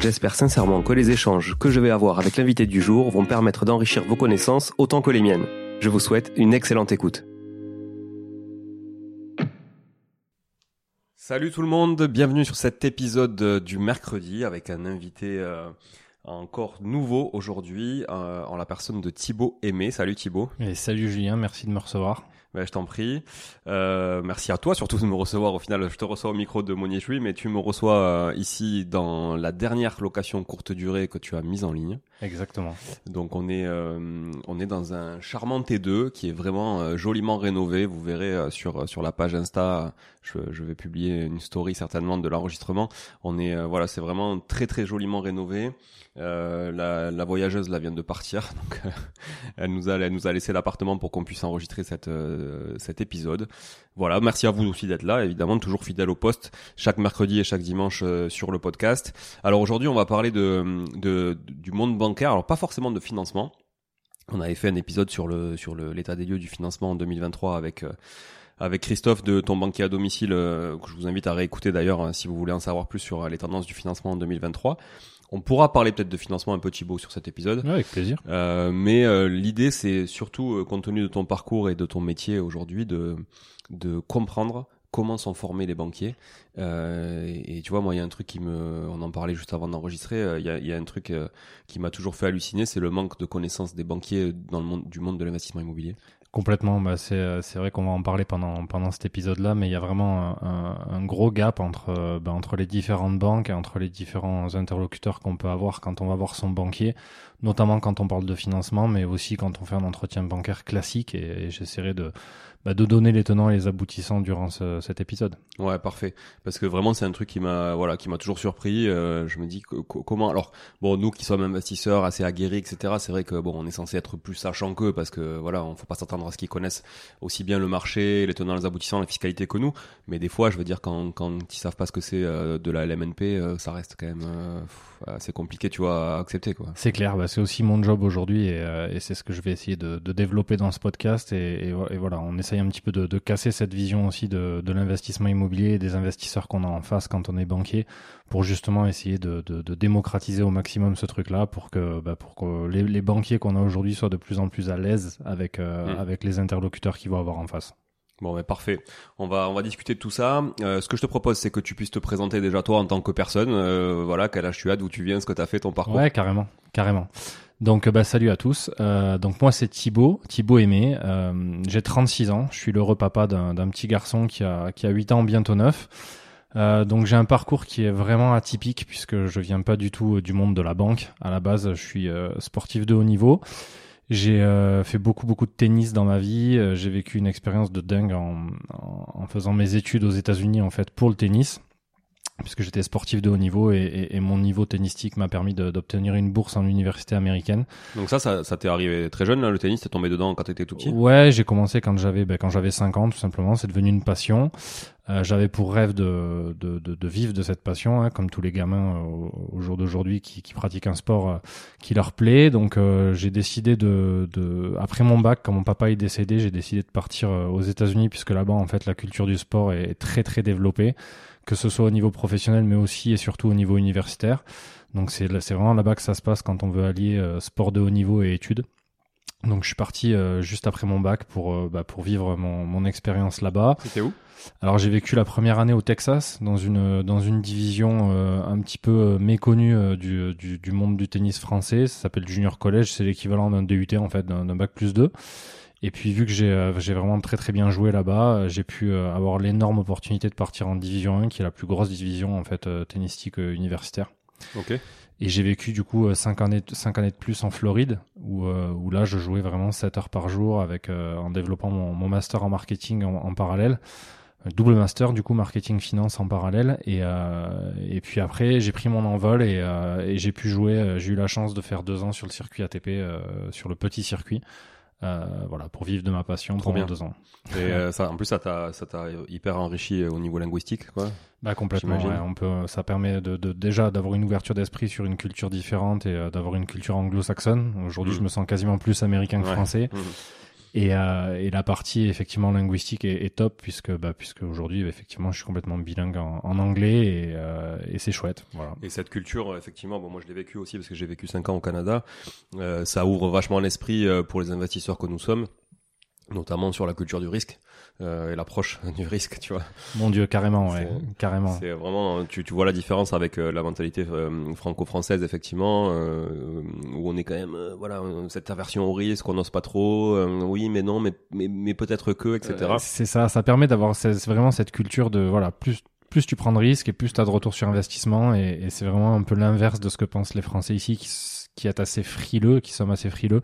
J'espère sincèrement que les échanges que je vais avoir avec l'invité du jour vont permettre d'enrichir vos connaissances autant que les miennes. Je vous souhaite une excellente écoute. Salut tout le monde, bienvenue sur cet épisode du mercredi avec un invité euh, encore nouveau aujourd'hui euh, en la personne de Thibaut Aimé. Salut Thibaut. Et salut Julien, merci de me recevoir. Ben, je t'en prie. Euh, merci à toi surtout de me recevoir. Au final, je te reçois au micro de Monier mais tu me reçois euh, ici dans la dernière location courte durée que tu as mise en ligne. Exactement. Donc on est euh, on est dans un charmant T2 qui est vraiment euh, joliment rénové. Vous verrez euh, sur sur la page Insta, je, je, vais publier une story certainement de l'enregistrement. On est voilà, c'est vraiment très très joliment rénové. la, la voyageuse là vient de partir, donc elle nous a elle nous a laissé l'appartement pour qu'on puisse enregistrer cette cet épisode. Voilà, merci à vous aussi d'être là, évidemment, toujours fidèle au poste, chaque mercredi et chaque dimanche sur le podcast. Alors aujourd'hui, on va parler de, de du monde bancaire, alors pas forcément de financement. On avait fait un épisode sur le sur l'état des lieux du financement en 2023 avec euh, avec Christophe de ton banquier à domicile euh, que je vous invite à réécouter d'ailleurs hein, si vous voulez en savoir plus sur euh, les tendances du financement en 2023. On pourra parler peut-être de financement un peu Thibaut sur cet épisode. avec plaisir. mais l'idée c'est surtout compte tenu de ton parcours et de ton métier aujourd'hui de de comprendre comment sont formés les banquiers. Euh, et, tu vois, moi, il y a un truc qui me, on en parlait juste avant d'enregistrer. Euh, il y, a, un truc euh, qui m'a toujours fait halluciner, c'est le manque de connaissances des banquiers dans le monde du monde de l'investissement immobilier. Complètement, bah c'est c'est vrai qu'on va en parler pendant pendant cet épisode-là, mais il y a vraiment un, gros gap entre bah, entre les différentes banques et entre les différents interlocuteurs qu'on peut avoir quand on va voir son banquier, notamment quand on parle de financement, mais aussi quand on fait un entretien bancaire classique. Et, j'essaierai de bah, de donner les tenants et les aboutissants durant ce, cet épisode. Ouais, parfait. Parce que vraiment, c'est un truc qui m'a, voilà, qui m'a toujours surpris. Euh, je me dis comment. Alors, bon, nous qui sommes investisseurs assez aguerris, etc. C'est vrai que bon, on est censé être plus sachant qu'eux parce que voilà, on faut pas s'attendre à ce qu'ils connaissent aussi bien le marché, les tenants, les aboutissants, la fiscalité que nous. Mais des fois, je veux dire, quand quand ils savent pas ce que c'est euh, de la LMNP, euh, ça reste quand même assez compliqué, tu vois, à accepter quoi. C'est clair. Bah, c'est aussi mon job aujourd'hui et, et c'est ce que je vais essayer de, de développer dans ce podcast. Et, et, et voilà, on essaye un petit peu de, de casser cette vision aussi de, de l'investissement immobilier et des investisseurs qu'on a en face quand on est banquier pour justement essayer de, démocratiser au maximum ce truc-là pour que, bah, pour que les, les banquiers qu'on a aujourd'hui soient de plus en plus à l'aise avec, euh, mmh. avec les interlocuteurs qu'ils vont avoir en face. Bon, mais parfait. On va on va discuter de tout ça. Euh, ce que je te propose, c'est que tu puisses te présenter déjà toi en tant que personne. Euh, voilà, quel âge tu as, d'où tu viens, ce que tu as fait, ton parcours. Ouais, carrément, carrément. Donc bah salut à tous. Euh, donc moi c'est Thibaut, Thibaut Aimé. Euh, j'ai 36 ans. Je suis l'heureux papa d'un petit garçon qui a qui a 8 ans bientôt 9. Euh, donc j'ai un parcours qui est vraiment atypique puisque je viens pas du tout du monde de la banque. À la base, je suis sportif de haut niveau. J'ai fait beaucoup beaucoup de tennis dans ma vie. J'ai vécu une expérience de dingue en, en, faisant mes études aux États-Unis en fait pour le tennis puisque j'étais sportif de haut niveau et, et, et mon niveau tennistique m'a permis d'obtenir une bourse en université américaine. Donc ça, ça, ça t'est arrivé très jeune, là, le tennis, t'es tombé dedans quand t'étais tout petit? Ouais, j'ai commencé quand j'avais ben, quand j'avais 5 ans, tout simplement. C'est devenu une passion. Euh, j'avais pour rêve de, de, de, de, vivre de cette passion, hein, comme tous les gamins euh, au jour d'aujourd'hui qui, qui, pratiquent un sport euh, qui leur plaît. Donc euh, j'ai décidé de, de, après mon bac, quand mon papa est décédé, j'ai décidé de partir aux États-Unis puisque là-bas en fait la culture du sport est très très développée que ce soit au niveau professionnel, mais aussi et surtout au niveau universitaire. Donc c'est vraiment là-bas que ça se passe quand on veut allier euh, sport de haut niveau et études. Donc je suis parti euh, juste après mon bac pour euh, bah, pour vivre mon, mon expérience là-bas. C'était où? Alors j'ai vécu la première année au Texas dans une dans une division un petit peu méconnue du, du, du monde du tennis français. Ça s'appelle Junior College. C'est l'équivalent d'un DUT en fait d'un bac plus 2. Et puis vu que j'ai euh, j'ai vraiment très très bien joué là-bas, euh, j'ai pu euh, avoir l'énorme opportunité de partir en division 1 qui est la plus grosse division en fait tennistique universitaire. OK. Et j'ai vécu du coup 5 années cinq années de plus en Floride où où là je jouais vraiment 7 heures par jour avec en développant mon, mon master en marketing en, en, parallèle. Double master du coup marketing finance en parallèle et et puis après j'ai pris mon envol et, et j'ai pu jouer j'ai eu la chance de faire deux ans sur le circuit ATP sur le petit circuit euh, voilà, pour vivre de ma passion Trop pendant deux ans. Et euh, ça, en plus, ça t'a, ça t'a hyper enrichi au niveau linguistique, quoi. Bah complètement. Ouais, on peut, ça permet de, de déjà d'avoir une ouverture d'esprit sur une culture différente et euh, d'avoir une culture anglo-saxonne. Aujourd'hui, mmh. je me sens quasiment plus américain que ouais. français. Mmh. Et, euh, et, la partie effectivement linguistique est, top puisque bah, puisque aujourd'hui effectivement je suis complètement bilingue en, anglais et, euh, et c'est chouette. Voilà. Et cette culture effectivement, bon moi je l'ai vécu aussi parce que j'ai vécu cinq ans au Canada, euh, ça ouvre vachement l'esprit euh, pour les investisseurs que nous sommes notamment sur la culture du risque euh, et l'approche du risque, tu vois. Mon Dieu, carrément, ouais, carrément. C'est vraiment, tu, tu vois la différence avec euh, la mentalité euh, franco-française, effectivement, euh, où on est quand même, voilà, cette aversion au risque, on n'ose pas trop, oui, mais non, mais mais, mais peut-être que, etc. c'est ça, ça permet d'avoir vraiment cette culture de, voilà, plus plus tu prends de risques et plus tu as de retour sur investissement et, et c'est vraiment un peu l'inverse de ce que pensent les Français ici qui qui est assez frileux, qui sommes assez frileux.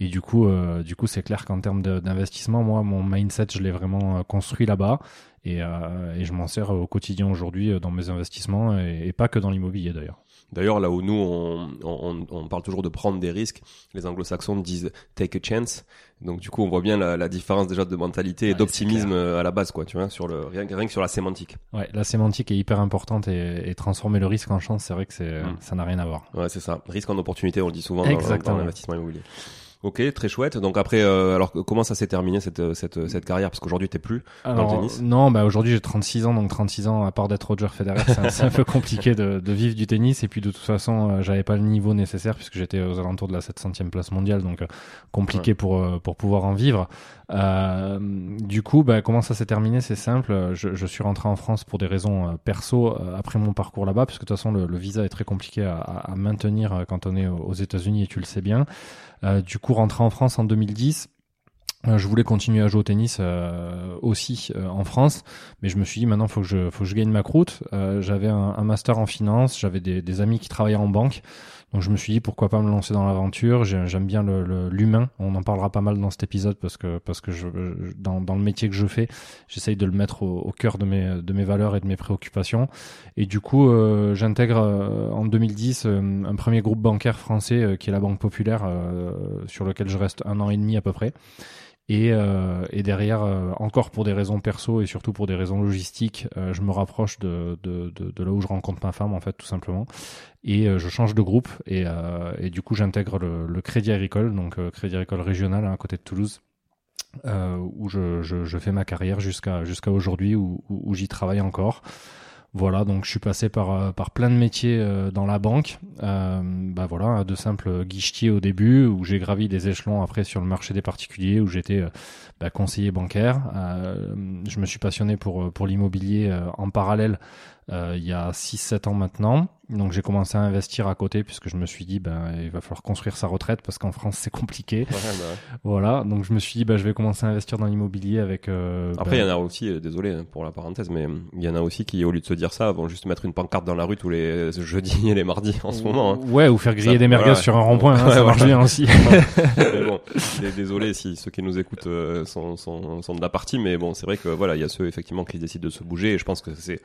Et du coup, euh, du coup, c'est clair qu'en termes d'investissement, moi, mon mindset, je l'ai vraiment euh, construit là-bas. Et, euh, et, je m'en sers au quotidien aujourd'hui euh, dans mes investissements et, et pas que dans l'immobilier d'ailleurs. D'ailleurs, là où nous, on, on, on, parle toujours de prendre des risques, les anglo-saxons disent take a chance. Donc du coup, on voit bien la, la différence déjà de mentalité et d'optimisme à la base, quoi, tu vois, sur le rien, rien, que sur la sémantique. Ouais, la sémantique est hyper importante et, et transformer le risque en chance, c'est vrai que c'est mm. ça n'a rien à voir. Ouais, c'est ça. Risque en opportunité, on le dit souvent Exactement. dans, dans l'investissement immobilier. Ok, très chouette. Donc après, euh, alors comment ça s'est terminé cette cette cette carrière? Parce qu'aujourd'hui t'es plus alors, dans le tennis. Non, bah aujourd'hui j'ai 36 ans, donc 36 ans à part d'être Roger Federer, c'est un, un, peu compliqué de, de, vivre du tennis. Et puis de toute façon, euh, j'avais pas le niveau nécessaire puisque j'étais aux alentours de la 700e place mondiale, donc euh, compliqué ouais. pour euh, pour pouvoir en vivre. Euh, du coup, bah, comment ça s'est terminé? C'est simple. Je, je, suis rentré en France pour des raisons perso après mon parcours là-bas, parce que de toute façon le, le, visa est très compliqué à, à maintenir quand on est aux États-Unis et tu le sais bien. Euh, du coup, rentré en France en 2010. Euh, je voulais continuer à jouer au tennis euh, aussi euh, en France, mais je me suis dit maintenant faut que je faut que je gagne ma croûte. j'avais un, un, master en finance, j'avais des, des, amis qui travaillaient en banque, donc je me suis dit pourquoi pas me lancer dans l'aventure. J'aime bien l'humain. On en parlera pas mal dans cet épisode parce que parce que je, dans, le métier que je fais, j'essaye de le mettre au, cœur de mes valeurs et de mes préoccupations. Et du coup, euh, j'intègre euh, en 2010 euh, un premier groupe bancaire français qui est la Banque Populaire, sur lequel je reste un an et demi à peu près. Et, derrière, encore pour des raisons perso et surtout pour des raisons logistiques, je me rapproche de, là où je rencontre ma femme, en fait, tout simplement. Et je change de groupe et, et du coup, j'intègre le, le, Crédit Agricole, donc Crédit Agricole régional hein, à côté de Toulouse. où je, je, je, fais ma carrière jusqu'à jusqu'à aujourd'hui où, où j'y travaille encore. Voilà, donc je suis passé par, euh, par plein de métiers euh, dans la banque. Euh, bah voilà, de simples guichetiers au début, où j'ai gravi des échelons après sur le marché des particuliers, où j'étais bah, conseiller bancaire. je me suis passionné pour, pour l'immobilier en parallèle il y a 6-7 ans maintenant. Donc j'ai commencé à investir à côté puisque je me suis dit ben il va falloir construire sa retraite parce qu'en France c'est compliqué. Bah voilà, donc je me suis dit ben je vais commencer à investir dans l'immobilier avec. Euh, Après il y en a aussi, euh, désolé hein, pour la parenthèse, mais il y en a aussi qui au lieu de se dire ça vont juste mettre une pancarte dans la rue tous les jeudis et les mardis en ce moment. Hein. Ouais, ou faire griller des merguez sur un rond-point, hein, ça marche bien aussi. mais bon, désolé si ceux qui nous écoutent euh, sont, sont, sont de la partie, mais bon c'est vrai que voilà il y a ceux effectivement qui décident de se bouger et je pense que c'est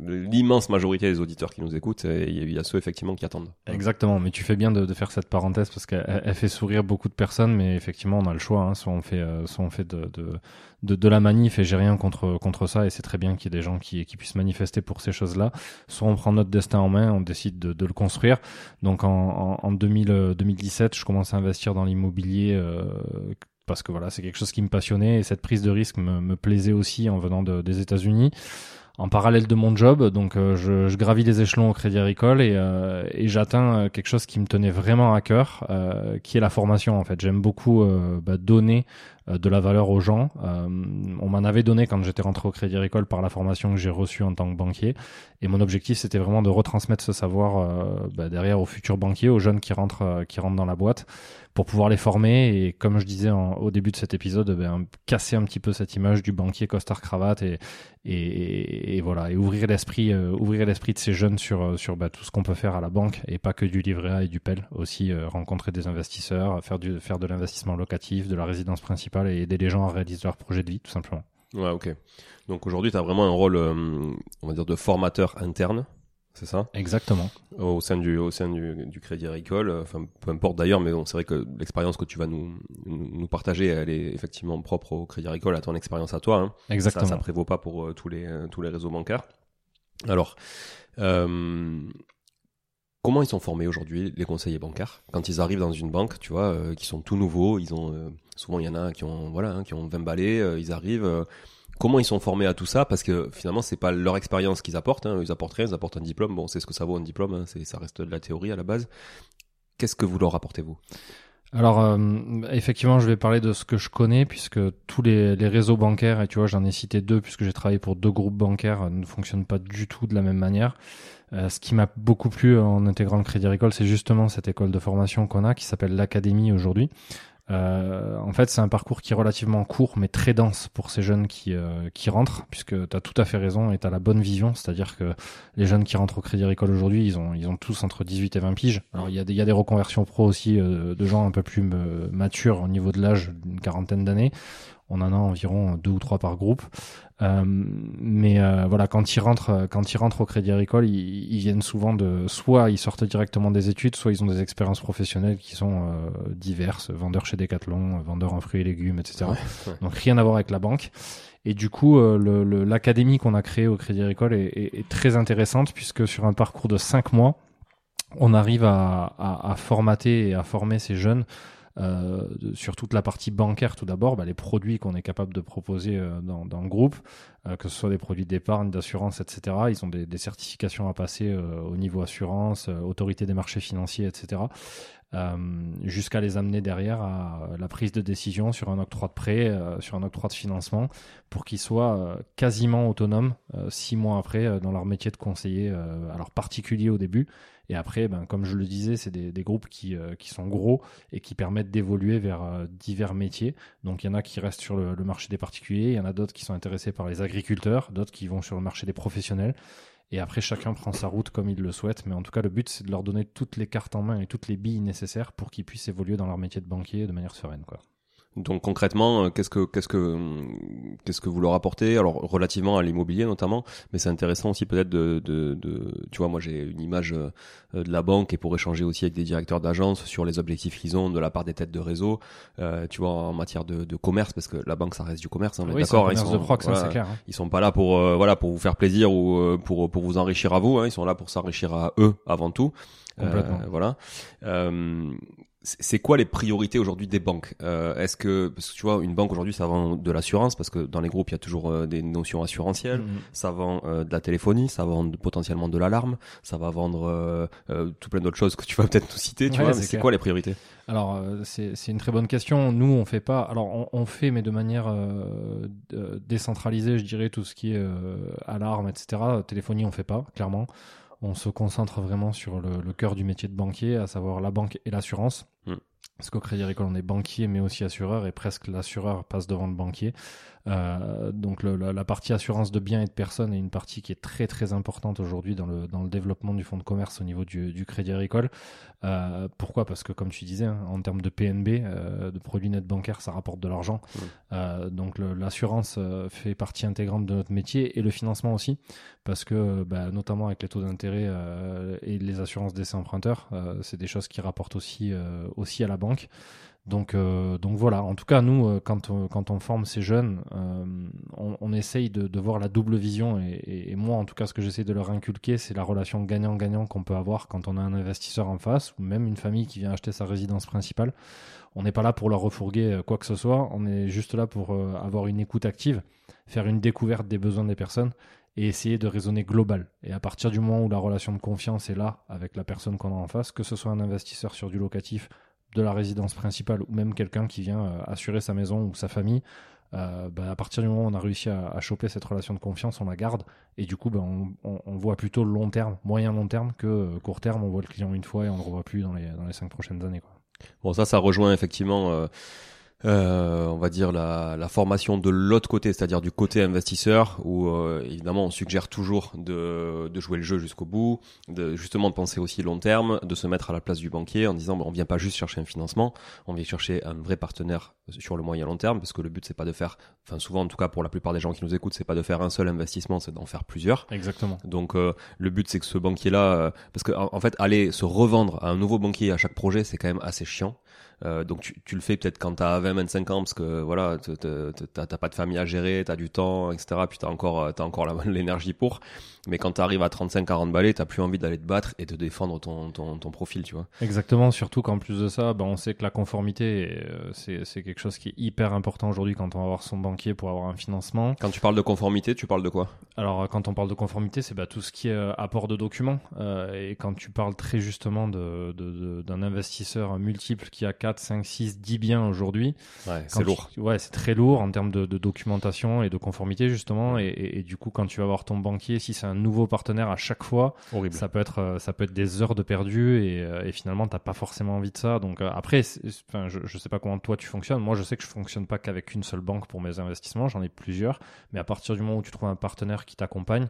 l'immense majorité des auditeurs qui nous écoutent et il y a ceux effectivement qui attendent. Exactement, mais tu fais bien de, faire cette parenthèse parce qu'elle fait sourire beaucoup de personnes, mais effectivement on a le choix, hein, soit on fait, euh, soit on fait de, de, de, de, la manif et j'ai rien contre, contre ça et c'est très bien qu'il y ait des gens qui, qui puissent manifester pour ces choses-là, soit on prend notre destin en main, on décide de, de le construire. Donc en, en, en 2000, 2017, je commence à investir dans l'immobilier euh, parce que voilà, c'est quelque chose qui me passionnait et cette prise de risque me, me plaisait aussi en venant de, des États-Unis en parallèle de mon job. Donc euh, je, gravis les échelons au Crédit Agricole et, euh, et j'atteins euh, quelque chose qui me tenait vraiment à cœur, qui est la formation en fait. J'aime beaucoup bah, donner de la valeur aux gens. on m'en avait donné quand j'étais rentré au Crédit Agricole par la formation que j'ai reçue en tant que banquier. Et mon objectif, c'était vraiment de retransmettre ce savoir bah, derrière aux futurs banquiers, aux jeunes qui rentrent, qui rentrent dans la boîte pour pouvoir les former et comme je disais au début de cet épisode, ben, casser un petit peu cette image du banquier costard cravate et, voilà et ouvrir l'esprit euh, ouvrir l'esprit de ces jeunes sur euh, sur bah, tout ce qu'on peut faire à la banque et pas que du livret A et du PEL aussi euh, rencontrer des investisseurs faire du faire de l'investissement locatif de la résidence principale et aider les gens à réaliser leur projet de vie tout simplement ouais ok donc aujourd'hui tu as vraiment un rôle on va dire de formateur interne c'est ça? Exactement. Au sein du au sein du, du Crédit Agricole, enfin peu importe d'ailleurs, mais bon, c'est vrai que l'expérience que tu vas nous nous partager, elle est effectivement propre au Crédit Agricole, à ton expérience à toi. Hein. Exactement. Ça, ça prévaut pas pour euh, tous les euh, tous les réseaux bancaires. Alors, euh, comment ils sont formés aujourd'hui les conseillers bancaires? Quand ils arrivent dans une banque, tu vois, euh, qui sont tout nouveaux, ils ont souvent il y en a qui ont voilà, hein, qui ont 20 balais, ils arrivent comment ils sont formés à tout ça? Parce que finalement c'est pas leur expérience qu'ils apportent hein. ils apportent rien ils apportent un diplôme. Bon c'est ce que ça vaut un diplôme hein. c'est ça reste de la théorie à la base. Qu'est-ce que vous leur apportez vous alors euh, effectivement, je vais parler de ce que je connais puisque tous les, réseaux bancaires et tu vois, j'en ai cité deux puisque j'ai travaillé pour deux groupes bancaires ne fonctionnent pas du tout de la même manière. Euh, ce qui m'a beaucoup plu en intégrant le Crédit Agricole, c'est justement cette école de formation qu'on a qui s'appelle l'Académie aujourd'hui. Euh, en fait, c'est un parcours qui est relativement court, mais très dense pour ces jeunes qui, euh, qui rentrent, puisque tu as tout à fait raison et tu as la bonne vision, c'est-à-dire que les jeunes qui rentrent au Crédit Agricole aujourd'hui, ils ont, ils ont tous entre 18 et 20 piges. Alors, il y a des, des reconversions pro aussi euh, de gens un peu plus matures au niveau de l'âge, d'une quarantaine d'années. On en a environ deux ou trois par groupe. Euh, mais euh, voilà, quand ils rentrent, quand ils rentrent au Crédit Agricole, ils, ils, viennent souvent de, soit ils sortent directement des études, soit ils ont des expériences professionnelles qui sont euh, diverses, vendeurs chez Decathlon, vendeurs en fruits et légumes, etc. Donc rien à voir avec la banque. Et du coup, l'académie qu'on a créée au Crédit Agricole est, est, est, très intéressante puisque sur un parcours de cinq mois, on arrive à, à, à formater et à former ces jeunes euh, sur toute la partie bancaire tout d'abord, bah, les produits qu'on est capable de proposer euh, dans, le groupe, euh, que ce soit des produits d'épargne, d'assurance, etc. Ils ont des, des certifications à passer au niveau assurance, autorité des marchés financiers, etc. jusqu'à les amener derrière à la prise de décision sur un octroi de prêt, sur un octroi de financement, pour qu'ils soient quasiment autonomes six mois après dans leur métier de conseiller, alors particulier au début, Et après, ben, comme je le disais, c'est des, groupes qui, qui sont gros et qui permettent d'évoluer vers divers métiers. Donc il y en a qui restent sur le, marché des particuliers, il y en a d'autres qui sont intéressés par les agriculteurs, d'autres qui vont sur le marché des professionnels. Et après, chacun prend sa route comme il le souhaite. Mais en tout cas, le but, c'est de leur donner toutes les cartes en main et toutes les billes nécessaires pour qu'ils puissent évoluer dans leur métier de banquier de manière sereine. Donc concrètement, euh, qu'est-ce que qu'est-ce que qu'est-ce que vous leur apportez? Alors relativement à l'immobilier notamment, mais c'est intéressant aussi peut-être de, de, de, tu vois, moi j'ai une image euh, de la banque et pour échanger aussi avec des directeurs d'agence sur les objectifs qu'ils ont de la part des têtes de réseau, euh, tu vois, en matière de, de, commerce parce que la banque ça reste du commerce, hein, oui, d'accord. Ils sont, de prox, hein, clair, hein. ils sont pas là pour voilà pour vous faire plaisir ou pour pour vous enrichir à vous, hein, ils sont là pour s'enrichir à eux avant tout. Complètement. voilà. Euh, c'est quoi les priorités aujourd'hui des banques euh, Est-ce que parce que tu vois une banque aujourd'hui ça vend de l'assurance parce que dans les groupes il y a toujours euh, des notions assurantielles, mm-hmm. ça vend euh, de la téléphonie, ça vend potentiellement de l'alarme, ça va vendre euh, tout plein d'autres choses que tu vas peut-être nous citer. Tu vois, c'est quoi les priorités? Alors c'est une très bonne question. Nous on fait pas. Alors on, on fait mais de manière décentralisée, je dirais tout ce qui est alarme, etc. Téléphonie on fait pas clairement on se concentre vraiment sur le, le, cœur du métier de banquier, à savoir la banque et l'assurance. Mm. Parce qu'au Crédit Agricole, on est banquier, mais aussi assureur, et presque l'assureur passe devant le banquier. Euh, donc le, la, partie assurance de biens et de personnes est une partie qui est très très importante aujourd'hui dans le, dans le développement du fonds de commerce au niveau du, du Crédit Agricole. Euh, pourquoi? Parce que comme tu disais, hein, en termes de PNB, euh, de produits nets bancaires, ça rapporte de l'argent. Donc l'assurance fait partie intégrante de notre métier et le financement aussi, parce que bah, notamment avec les taux d'intérêt et les assurances d'essai emprunteurs, c'est des choses qui rapportent aussi, aussi à la banque. Donc, euh, donc voilà. En tout cas, nous, euh, quand, on, quand on forme ces jeunes, euh, on, essaye de, voir la double vision. Et, et, moi, en tout cas, ce que j'essaie de leur inculquer, c'est la relation gagnant-gagnant qu'on peut avoir quand on a un investisseur en face ou même une famille qui vient acheter sa résidence principale. On n'est pas là pour leur refourguer quoi que ce soit. On est juste là pour avoir une écoute active, faire une découverte des besoins des personnes et essayer de raisonner global. Et à partir du moment où la relation de confiance est là avec la personne qu'on a en face, que ce soit un investisseur sur du locatif de la résidence principale ou même quelqu'un qui vient euh, assurer sa maison ou sa famille, euh, bah, à partir du moment où on a réussi à, choper cette relation de confiance, on la garde et du coup bah, on, voit plutôt long terme, moyen long terme que euh, court terme. On voit le client une fois et on le revoit plus dans les dans les cinq prochaines années. Quoi. Bon ça ça rejoint effectivement. Euh on va dire la, la formation de l'autre côté, c'est-à-dire du côté investisseur, où euh, évidemment on suggère toujours de, de jouer le jeu jusqu'au bout, de justement de penser aussi long terme, de se mettre à la place du banquier en disant bon, on vient pas juste chercher un financement, on vient chercher un vrai partenaire sur le moyen long terme, parce que le but c'est pas de faire, enfin souvent en tout cas pour la plupart des gens qui nous écoutent, c'est pas de faire un seul investissement, c'est d'en faire plusieurs. Exactement. Donc euh, le but c'est que ce banquier-là, euh, parce que en, fait aller se revendre à un nouveau banquier à chaque projet, c'est quand même assez chiant. Euh, donc tu, tu, le fais peut-être quand t'as 20-25 ans parce que voilà t'as pas de famille à gérer, t'as du temps, etc. Puis t'as encore t'as encore l'énergie pour. Mais quand t'arrives à 35-40 balais, t'as plus envie d'aller te battre et de défendre ton, ton, ton, profil, tu vois. Exactement. Surtout qu'en plus de ça, ben on sait que la conformité euh, c'est c'est quelque chose qui est hyper important aujourd'hui quand on va voir son banquier pour avoir un financement. Quand tu parles de conformité, tu parles de quoi? Alors quand on parle de conformité, c'est bah, tout ce qui est euh, apport de documents. Euh, et quand tu parles très justement de d'un de, investisseur multiple qui a 4 5, 6, 10 biens aujourd'hui. Ouais, c'est lourd. ouais, c'est très lourd en termes de, de, documentation et de conformité, justement. Et, et, et, du coup, quand tu vas voir ton banquier, si c'est un nouveau partenaire à chaque fois, Horrible. ça peut être, euh, ça peut être des heures de perdu et, euh, et finalement, t'as pas forcément envie de ça. Donc, euh, après, enfin, je, je sais pas comment toi tu fonctionnes. Moi, je sais que je fonctionne pas qu'avec une seule banque pour mes investissements. J'en ai plusieurs. Mais à partir du moment où tu trouves un partenaire qui t'accompagne,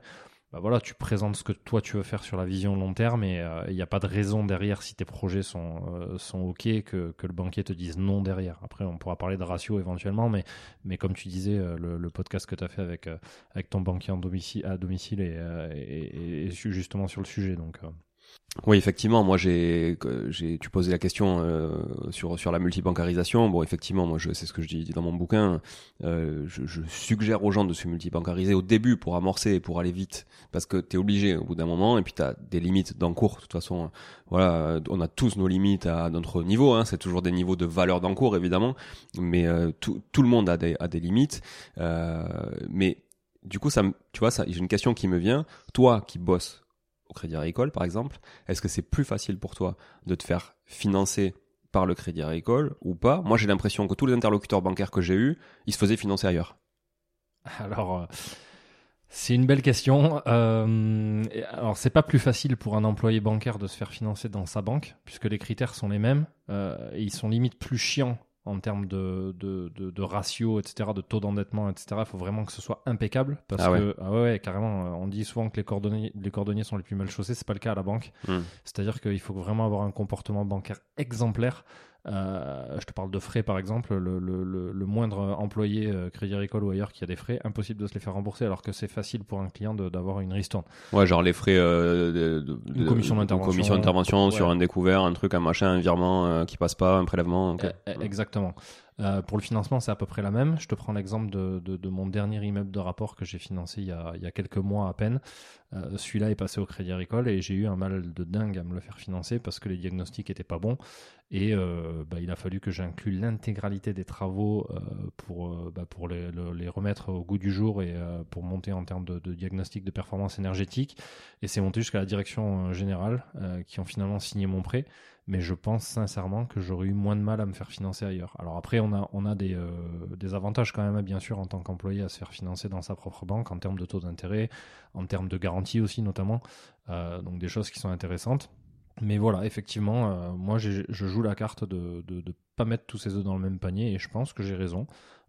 bah voilà, tu présentes ce que toi tu veux faire sur la vision long terme et il euh, n'y a pas de raison derrière si tes projets sont, euh, sont ok que, le banquier te dise non derrière. Après, on pourra parler de ratio éventuellement, mais, comme tu disais, euh, le, podcast que tu as fait avec, ton banquier à domicile est, justement sur le sujet. Donc, oui, effectivement, moi j'ai, j'ai, tu posais la question euh, sur sur la multibancarisation. Bon, effectivement, moi je, c'est ce que je dis dans mon bouquin. Euh, je, je, suggère aux gens de se multibancariser au début pour amorcer, pour aller vite, parce que t'es obligé au bout d'un moment, et puis t'as des limites d'encours. De toute façon, voilà, on a tous nos limites à notre niveau. Hein, c'est toujours des niveaux de valeur d'encours évidemment, mais euh, tout tout le monde a des a des limites. Euh, mais du coup, ça, tu vois, ça, j'ai une question qui me vient. Toi qui bosses Crédit Agricole, par exemple, est-ce que c'est plus facile pour toi de te faire financer par le Crédit Agricole ou pas? Moi, j'ai l'impression que tous les interlocuteurs bancaires que j'ai eus, ils se faisaient financer ailleurs. Alors, euh, C'est une belle question. Euh, alors, c'est pas plus facile pour un employé bancaire de se faire financer dans sa banque, puisque les critères sont les mêmes. Euh, et ils sont limite plus chiants en termes de, de, de, de ratio, etc., de taux d'endettement, etc. Il faut vraiment que ce soit impeccable. Parce Ah ouais. que, ah ouais, carrément, on dit souvent que les cordonniers, les cordonniers sont les plus mal chaussés. C'est pas le cas à la banque. Hmm. C'est-à-dire qu'il faut vraiment avoir un comportement bancaire exemplaire. Euh, je te parle de frais par exemple, le, le, le, le moindre employé euh, Crédit Agricole ou ailleurs qui a des frais, impossible de se les faire rembourser alors que c'est facile pour un client d'avoir une ristourne. Ouais, genre les frais euh, de, de- Une commission d'intervention. Ouais. sur un découvert, un truc, un machin, un virement qui passe pas, un prélèvement. Eh, eh, Exactement. Pour le financement, c'est à peu près la même. Je te prends l'exemple de, de, de mon dernier immeuble de rapport que j'ai financé il y, a, il y a quelques mois à peine. Celui-là est passé au Crédit Agricole et j'ai eu un mal de dingue à me le faire financer parce que les diagnostics étaient pas bons. Et euh, bah, il a fallu que j'inclue l'intégralité des travaux euh, pour, euh, bah, pour les, le- les remettre au goût du jour et pour monter en termes de, diagnostic de performance énergétique. Et c'est monté jusqu'à la direction générale qui ont finalement signé mon prêt mais je pense sincèrement que j'aurais eu moins de mal à me faire financer ailleurs. Alors après, on a, on a des, des avantages quand même, bien sûr, en tant qu'employé à se faire financer dans sa propre banque, en termes de taux d'intérêt, en termes de garantie aussi notamment, donc des choses qui sont intéressantes. Mais voilà, effectivement, euh, moi je joue la carte de ne pas mettre tous ses œufs dans le même panier et je pense que j'ai raison.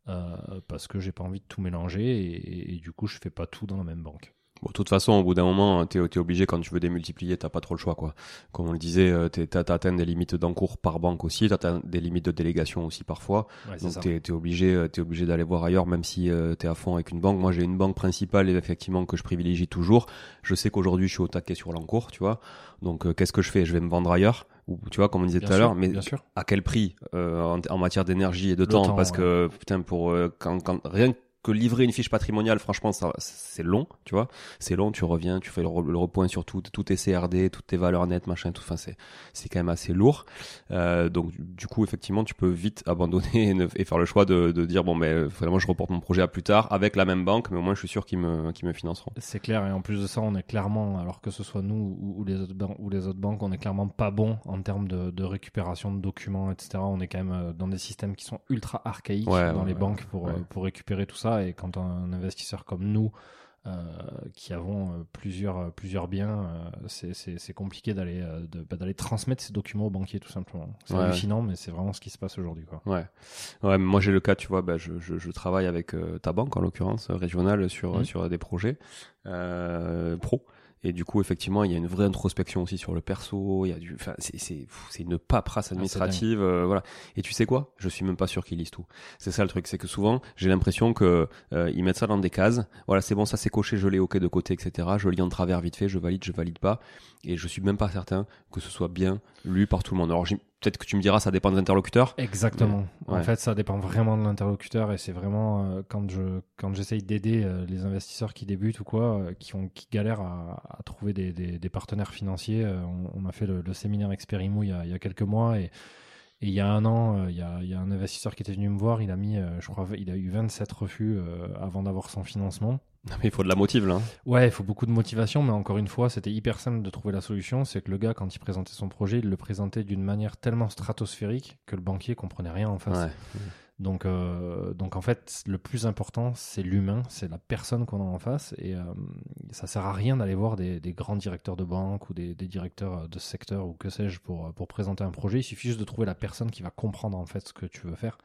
euh, parce que j'ai pas envie de tout mélanger et, et- et du coup je fais pas tout dans la même banque. Bon, de toute façon, au bout d'un moment, t'es es obligé quand tu veux démultiplier, t'as pas trop le choix, quoi. Comme on le disait, euh, atteint des limites d'encours par banque aussi, t'as atteint des limites de délégation aussi parfois. Ouais, Donc t'es es obligé, euh, t'es obligé d'aller voir ailleurs, même si euh, t'es à fond avec une banque. Moi, j'ai une banque principale effectivement que je privilégie toujours. Je sais qu'aujourd'hui, je suis au taquet sur l'encours, tu vois. Donc, euh, qu'est-ce que je fais? Je vais me vendre ailleurs, ou tu vois, comme on disait Bien tout à l'heure. Mais bien sûr. à quel prix euh, en, en matière d'énergie et de Le temps, temps, Parce ouais. que putain, pour euh, quand, quand rien que livrer une fiche patrimoniale, franchement, ça, c'est long, tu vois. C'est long, tu reviens, tu fais le, le repoint sur tout, tous tes CRD, toutes tes valeurs nettes, machin, tout. Enfin, c'est, c'est quand même assez lourd. Euh, donc, du- coup, effectivement, tu peux vite abandonner et, ne- et faire le choix de, de dire bon, mais finalement, je reporte mon projet à plus tard avec la même banque, mais au moins, je suis sûr qu'ils me, qu'ils me financeront. C'est clair, et en plus de ça, on est clairement, alors que ce soit nous ou, ou les, autres ou les autres banques, on est clairement pas bon en termes de, de récupération de documents, etc. On est quand même euh, dans des systèmes qui sont ultra archaïques Ouais, dans ouais, les ouais. banques pour, euh, pour récupérer tout ça. Et quand un investisseur comme nous, euh, qui avons euh, plusieurs, euh, plusieurs biens, c'est- compliqué d'aller bah, d'aller transmettre ces documents aux banquiers, tout simplement. C'est Ouais. hallucinant, mais c'est vraiment ce qui se passe aujourd'hui. Ouais, ouais. Moi j'ai le cas, tu vois, bah, je, je, je travaille avec ta banque en l'occurrence régionale sur Mhm. sur des projets euh, pro. Et du coup, effectivement, il y a une vraie introspection aussi sur le perso. Il y a du, enfin, c'est une paperasse administrative, euh, voilà. Et tu sais quoi? Je suis même pas sûr qu'ils lisent tout. C'est ça le truc, c'est que souvent, j'ai l'impression que euh, ils mettent ça dans des cases. Voilà, c'est bon, ça c'est coché, je l'ai ok de côté, etc. Je lis en travers vite fait, je valide, je valide pas. Et je suis même pas certain que ce soit bien lu par tout le monde. Alors peut-être que tu me diras, ça dépend des interlocuteurs. Exactement. Ouais. En fait, ça dépend vraiment de l'interlocuteur et c'est vraiment euh, quand je quand j'essaye d'aider euh, les investisseurs qui débutent ou quoi, euh, qui ont qui galèrent à, à trouver des, des, des partenaires financiers. on, on a fait le, le séminaire Experimo il y a, il y a quelques mois et et il y a un an, il y, a, il y a un investisseur qui était venu me voir. Il a mis, je crois, il a eu 27 refus avant d'avoir son financement. Non, mais il faut de la motive là. hein. Ouais, il faut beaucoup de motivation, mais encore une fois, c'était hyper simple de trouver la solution. C'est que le gars, quand il présentait son projet, il le présentait d'une manière tellement stratosphérique que le banquier comprenait rien en face. Ouais. Donc, euh, donc en fait, le plus important, c'est l'humain, c'est la personne qu'on a en face. Et euh, ça sert à rien d'aller voir des, des grands directeurs de banque ou des, des directeurs de secteur ou que sais-je pour, pour présenter un projet. Il suffit juste de trouver la personne qui va comprendre en fait ce que tu veux faire.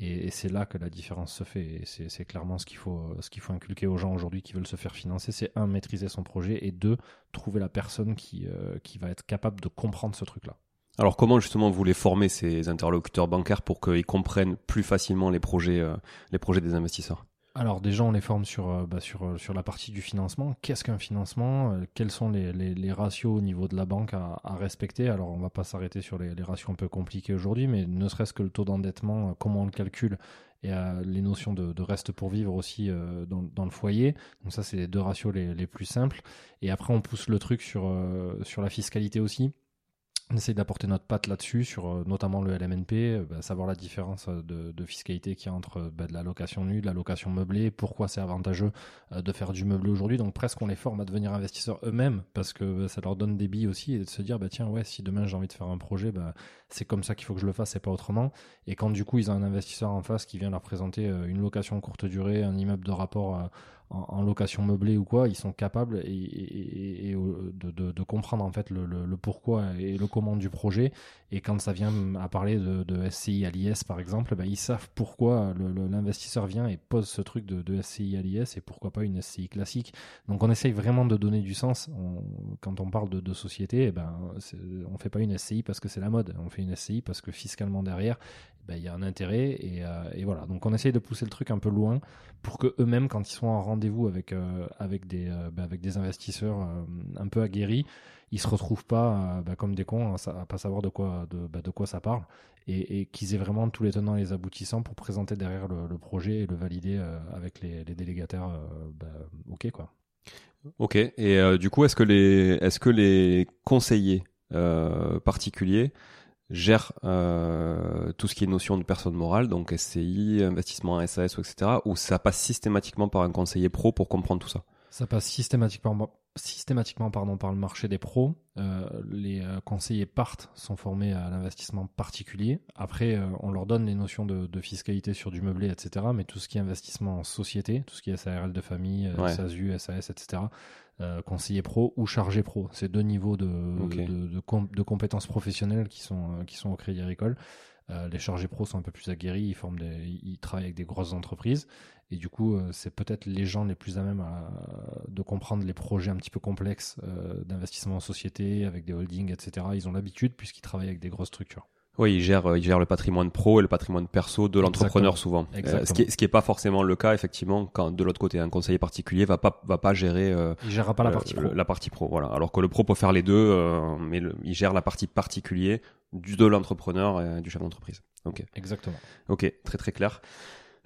Et, c'est là que la différence se fait. Et c'est clairement ce qu'il faut, inculquer aux gens aujourd'hui qui veulent se faire financer. C'est un, maîtriser son projet et deux, trouver la personne qui, euh, va être capable de comprendre ce truc-là. Alors comment justement vous voulez former ces interlocuteurs bancaires pour qu'ils comprennent plus facilement les projets, euh, les projets des investisseurs? Alors déjà, on les forme sur, euh, bah, sur, euh, sur la partie du financement. Qu'est-ce qu'un financement? Euh, Quels sont les, les, ratios au niveau de la banque à, respecter? Alors on va pas s'arrêter sur les, les ratios un peu compliqués aujourd'hui, mais ne serait-ce que le taux d'endettement, comment on le calcule, et les notions de, de reste pour vivre aussi dans, dans le foyer. Donc ça, c'est les deux ratios les, les plus simples. Et après, on pousse le truc sur, sur la fiscalité aussi. On essaie d'apporter notre patte là-dessus, sur euh, notamment le LMNP, euh, bah, savoir la différence euh, de, fiscalité qu'il y a entre bah, de la location nue, de la location meublée, pourquoi c'est avantageux de faire du meublé aujourd'hui. Donc presque on les forme à devenir investisseurs eux-mêmes, parce que bah, ça leur donne des billes aussi, et de se dire, bah, tiens, ouais, si demain j'ai envie de faire un projet, c'est comme ça qu'il faut que je le fasse, et pas autrement. Et quand du coup ils ont un investisseur en face qui vient leur présenter une location courte durée, un immeuble de rapport euh, en, location meublée ou quoi, ils sont capables et, de, de, comprendre en fait le, pourquoi et le comment du projet. Et quand ça vient à parler de, SCI à l'IS par exemple, ben, ils savent pourquoi l'investisseur vient et pose ce truc de, SCI à l'IS et pourquoi pas une SCI classique. Donc on essaye vraiment de donner du sens. quand on parle de, de société, eh ben, on fait pas une SCI parce que c'est la mode, on fait une SCI parce que fiscalement derrière, ben, il y a un intérêt et, euh, et, voilà. Donc on essaye de pousser le truc un peu loin pour que eux-mêmes, quand ils sont en rendez-vous avec euh, avec des euh, ben, avec des investisseurs un peu aguerris, ils se retrouvent pas ben, comme des cons à, pas savoir de quoi de, quoi ça parle et, qu'ils aient vraiment tous les tenants et les aboutissants pour présenter derrière le, projet et le valider avec les, les délégataires. ok quoi. Ok. Et du coup, est-ce que est-ce que les conseillers particuliers gère euh, tout ce qui est notion de personne morale, donc SCI, investissement SAS, etc., ou ça passe systématiquement par un conseiller pro pour comprendre tout ça? Ça passe systématiquement, systématiquement pardon, par le marché des pros. Euh, les euh, conseillers partent, sont formés à l'investissement particulier. Après, euh, on leur donne les notions de, de, fiscalité sur du meublé, etc., mais tout ce qui est investissement en société, tout ce qui est SARL de famille, ouais. SASU, SAS, etc., euh, conseiller pro ou chargé pro. C'est deux niveaux de, de, de, compétences professionnelles qui sont, euh, qui sont au Crédit Agricole. Euh, les chargés pro sont un peu plus aguerris, ils, forment des, ils travaillent avec des grosses entreprises. Et du coup, c'est peut-être les gens les plus à même à, de comprendre les projets un petit peu complexes d'investissement en société, avec des holdings, etc. Ils ont l'habitude puisqu'ils travaillent avec des grosses structures. Oui, il gère, il gère le patrimoine pro et le patrimoine perso de l'entrepreneur souvent. Euh, ce qui est, ce qui est pas forcément le cas effectivement quand de l'autre côté un conseiller particulier va pas va pas gérer. Euh, il gérera pas la partie pro. La partie pro, voilà. Alors que le pro peut faire les deux, euh, mais il gère la partie particulier du de l'entrepreneur et du chef d'entreprise. Ok. Exactement. Ok, très très clair.